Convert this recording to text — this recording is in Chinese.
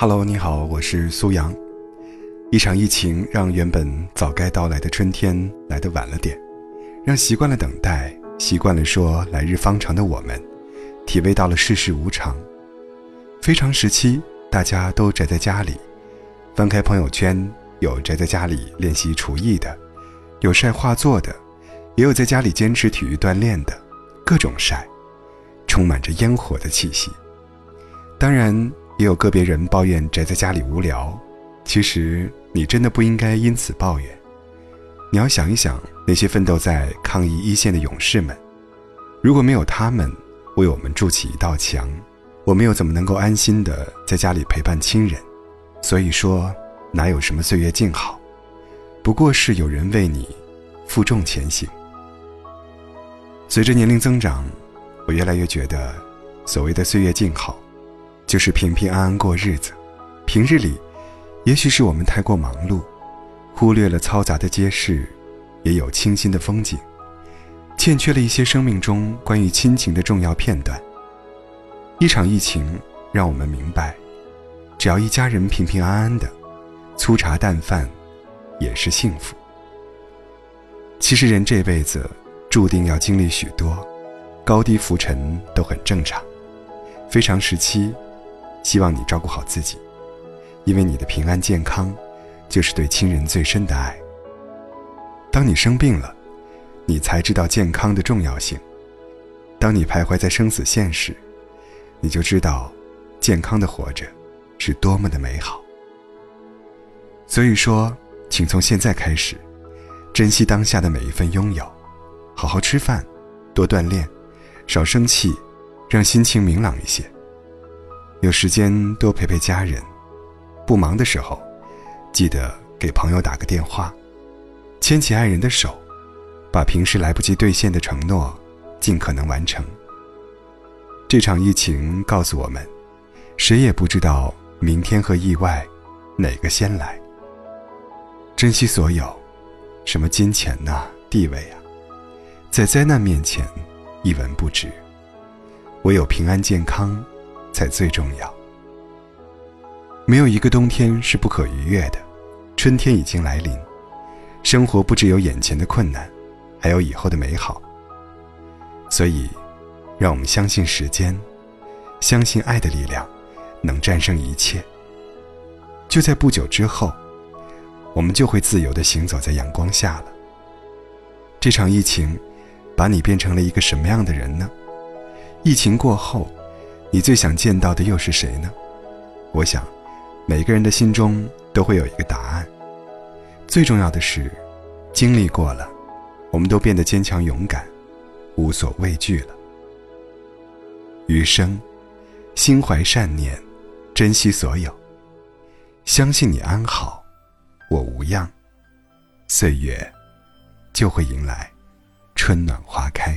Hello，你好，我是苏阳。一场疫情让原本早该到来的春天来得晚了点，让习惯了等待、习惯了说来日方长的我们，体味到了世事无常。非常时期，大家都宅在家里，翻开朋友圈，有宅在家里练习厨艺的，有晒画作的，也有在家里坚持体育锻炼的，各种晒，充满着烟火的气息。当然。也有个别人抱怨宅在家里无聊，其实你真的不应该因此抱怨。你要想一想那些奋斗在抗疫一线的勇士们，如果没有他们为我们筑起一道墙，我们又怎么能够安心的在家里陪伴亲人？所以说，哪有什么岁月静好，不过是有人为你负重前行。随着年龄增长，我越来越觉得，所谓的岁月静好。就是平平安安过日子。平日里，也许是我们太过忙碌，忽略了嘈杂的街市，也有清新的风景，欠缺了一些生命中关于亲情的重要片段。一场疫情让我们明白，只要一家人平平安安的，粗茶淡饭也是幸福。其实人这辈子注定要经历许多，高低浮沉都很正常。非常时期。希望你照顾好自己，因为你的平安健康，就是对亲人最深的爱。当你生病了，你才知道健康的重要性；当你徘徊在生死线时，你就知道，健康的活着，是多么的美好。所以说，请从现在开始，珍惜当下的每一份拥有，好好吃饭，多锻炼，少生气，让心情明朗一些。有时间多陪陪家人，不忙的时候，记得给朋友打个电话，牵起爱人的手，把平时来不及兑现的承诺尽可能完成。这场疫情告诉我们，谁也不知道明天和意外哪个先来。珍惜所有，什么金钱呐、地位啊，在灾难面前一文不值，唯有平安健康。才最重要。没有一个冬天是不可逾越的，春天已经来临，生活不只有眼前的困难，还有以后的美好。所以，让我们相信时间，相信爱的力量，能战胜一切。就在不久之后，我们就会自由的行走在阳光下了。这场疫情，把你变成了一个什么样的人呢？疫情过后。你最想见到的又是谁呢？我想，每个人的心中都会有一个答案。最重要的是，经历过了，我们都变得坚强勇敢，无所畏惧了。余生，心怀善念，珍惜所有，相信你安好，我无恙，岁月就会迎来春暖花开。